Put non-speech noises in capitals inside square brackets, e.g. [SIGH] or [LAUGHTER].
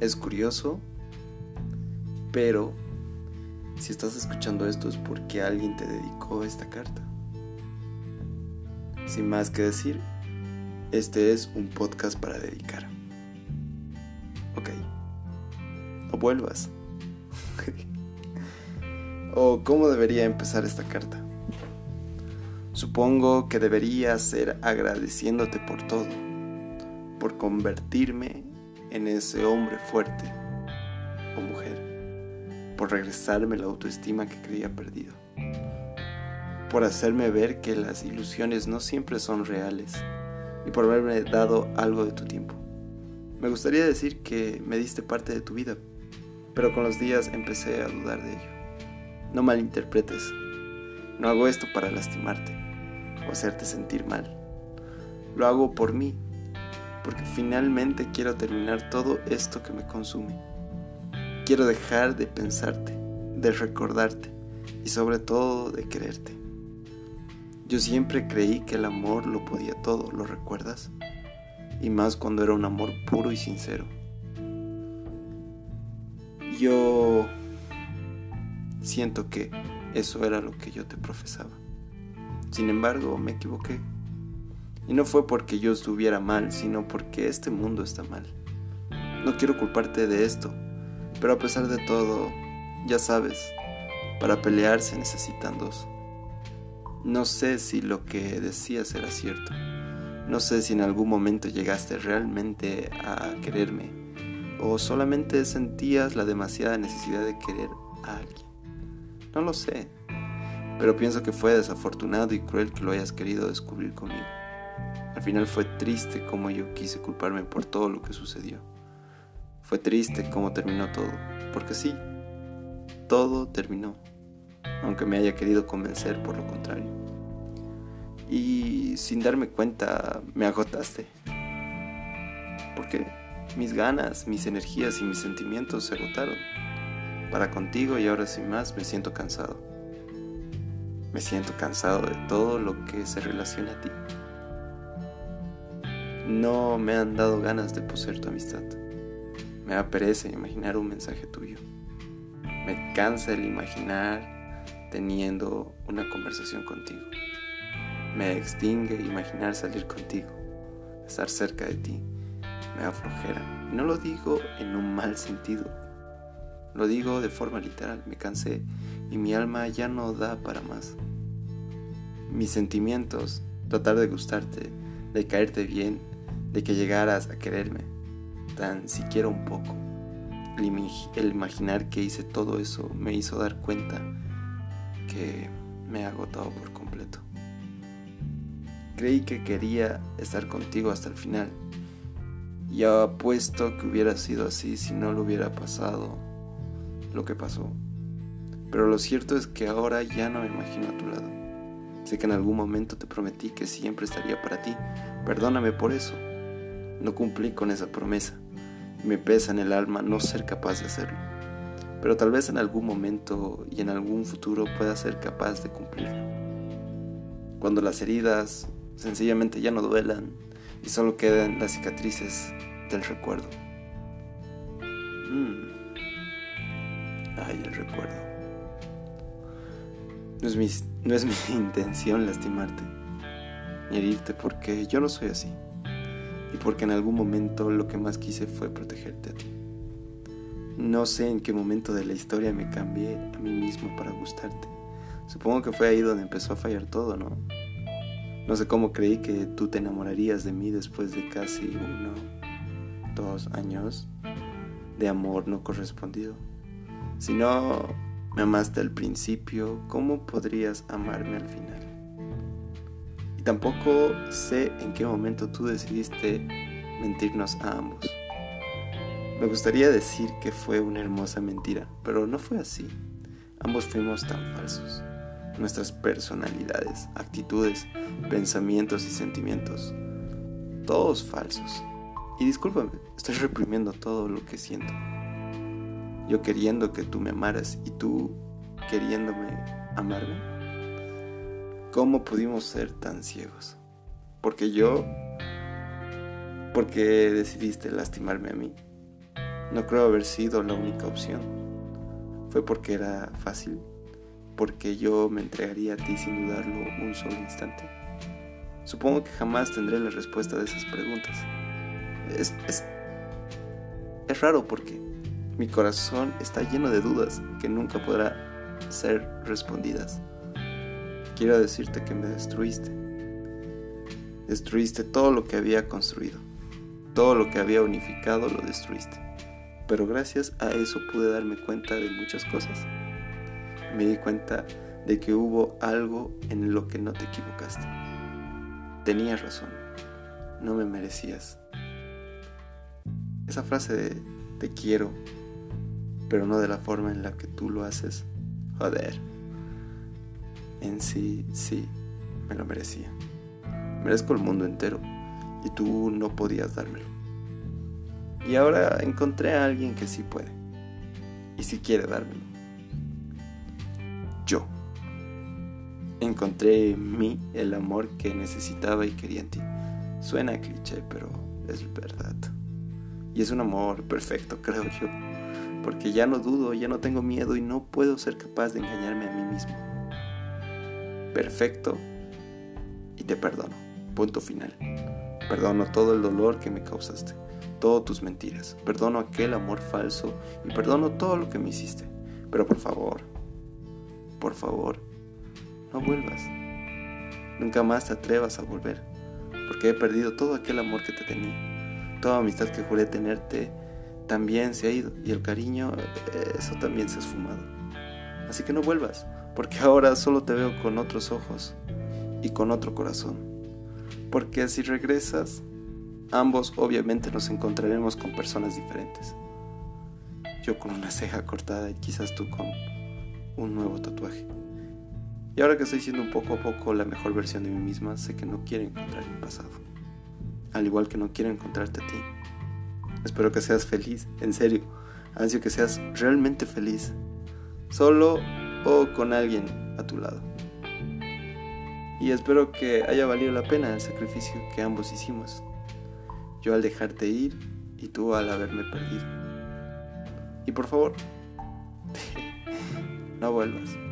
Es curioso, pero si estás escuchando esto es porque alguien te dedicó esta carta. Sin más que decir, este es un podcast para dedicar. Ok. O vuelvas. [LAUGHS] o cómo debería empezar esta carta. Supongo que debería ser agradeciéndote por todo, por convertirme en ese hombre fuerte o mujer, por regresarme la autoestima que creía perdido, por hacerme ver que las ilusiones no siempre son reales y por haberme dado algo de tu tiempo. Me gustaría decir que me diste parte de tu vida, pero con los días empecé a dudar de ello. No malinterpretes, no hago esto para lastimarte o hacerte sentir mal. Lo hago por mí, porque finalmente quiero terminar todo esto que me consume. Quiero dejar de pensarte, de recordarte y sobre todo de quererte. Yo siempre creí que el amor lo podía todo, ¿lo recuerdas? Y más cuando era un amor puro y sincero. Yo siento que eso era lo que yo te profesaba. Sin embargo, me equivoqué. Y no fue porque yo estuviera mal, sino porque este mundo está mal. No quiero culparte de esto, pero a pesar de todo, ya sabes, para pelear se necesitan dos. No sé si lo que decías era cierto. No sé si en algún momento llegaste realmente a quererme o solamente sentías la demasiada necesidad de querer a alguien. No lo sé, pero pienso que fue desafortunado y cruel que lo hayas querido descubrir conmigo. Al final fue triste como yo quise culparme por todo lo que sucedió. Fue triste cómo terminó todo, porque sí, todo terminó, aunque me haya querido convencer por lo contrario. Y sin darme cuenta, me agotaste. Porque mis ganas, mis energías y mis sentimientos se agotaron. Para contigo y ahora sin más me siento cansado. Me siento cansado de todo lo que se relaciona a ti. No me han dado ganas de poseer tu amistad. Me da imaginar un mensaje tuyo. Me cansa el imaginar teniendo una conversación contigo. Me extingue imaginar salir contigo, estar cerca de ti. Me da flojera. no lo digo en un mal sentido. Lo digo de forma literal. Me cansé y mi alma ya no da para más. Mis sentimientos, tratar de gustarte, de caerte bien, de que llegaras a quererme, tan siquiera un poco. El, imaginar que hice todo eso me hizo dar cuenta que me ha agotado por completo. Creí que quería estar contigo hasta el final. Y apuesto que hubiera sido así si no lo hubiera pasado lo que pasó. Pero lo cierto es que ahora ya no me imagino a tu lado. Sé que en algún momento te prometí que siempre estaría para ti. Perdóname por eso. No cumplí con esa promesa. Me pesa en el alma no ser capaz de hacerlo. Pero tal vez en algún momento y en algún futuro pueda ser capaz de cumplirlo. Cuando las heridas sencillamente ya no duelan y solo quedan las cicatrices del recuerdo. Mm. Ay, el recuerdo. No es, mi, no es mi [LAUGHS] intención lastimarte ni herirte porque yo no soy así. Y porque en algún momento lo que más quise fue protegerte a ti. No sé en qué momento de la historia me cambié a mí mismo para gustarte. Supongo que fue ahí donde empezó a fallar todo, ¿no? No sé cómo creí que tú te enamorarías de mí después de casi uno, dos años de amor no correspondido. Si no me amaste al principio, ¿cómo podrías amarme al final? Tampoco sé en qué momento tú decidiste mentirnos a ambos. Me gustaría decir que fue una hermosa mentira, pero no fue así. Ambos fuimos tan falsos nuestras personalidades, actitudes, pensamientos y sentimientos. Todos falsos. Y discúlpame, estoy reprimiendo todo lo que siento. Yo queriendo que tú me amaras y tú queriéndome amarme. ¿Cómo pudimos ser tan ciegos? Porque yo... Porque decidiste lastimarme a mí. No creo haber sido la única opción. Fue porque era fácil, porque yo me entregaría a ti sin dudarlo un solo instante. Supongo que jamás tendré la respuesta de esas preguntas. Es, es, es raro porque mi corazón está lleno de dudas que nunca podrá ser respondidas. Quiero decirte que me destruiste. Destruiste todo lo que había construido. Todo lo que había unificado lo destruiste. Pero gracias a eso pude darme cuenta de muchas cosas. Me di cuenta de que hubo algo en lo que no te equivocaste. Tenías razón. No me merecías. Esa frase de te quiero pero no de la forma en la que tú lo haces. Joder. En sí, sí, me lo merecía. Merezco el mundo entero y tú no podías dármelo. Y ahora encontré a alguien que sí puede y sí quiere dármelo. Yo. Encontré en mí el amor que necesitaba y quería en ti. Suena cliché, pero es verdad. Y es un amor perfecto, [LAUGHS] creo yo porque ya no dudo, ya no tengo miedo y no puedo ser capaz de engañarme a mí mismo. Perfecto y te perdono. Punto final. Perdono todo el dolor que me causaste, todas tus mentiras, perdono aquel amor falso y perdono todo lo que me hiciste. Pero por favor, por favor, no vuelvas. Nunca más te atrevas a volver, porque he perdido todo aquel amor que te tenía, toda amistad que juré tenerte también se ha ido y el cariño, eso también se ha esfumado. Así que no vuelvas, porque ahora solo te veo con otros ojos y con otro corazón. Porque si regresas, ambos obviamente nos encontraremos con personas diferentes. Yo con una ceja cortada y quizás tú con un nuevo tatuaje. Y ahora que estoy siendo un poco a poco la mejor versión de mí misma, sé que no quiero encontrar mi pasado. Al igual que no quiero encontrarte a ti. Espero que seas feliz, en serio. Ansio que seas realmente feliz. Solo o con alguien a tu lado. Y espero que haya valido la pena el sacrificio que ambos hicimos. Yo al dejarte ir y tú al haberme perdido. Y por favor, [LAUGHS] no vuelvas.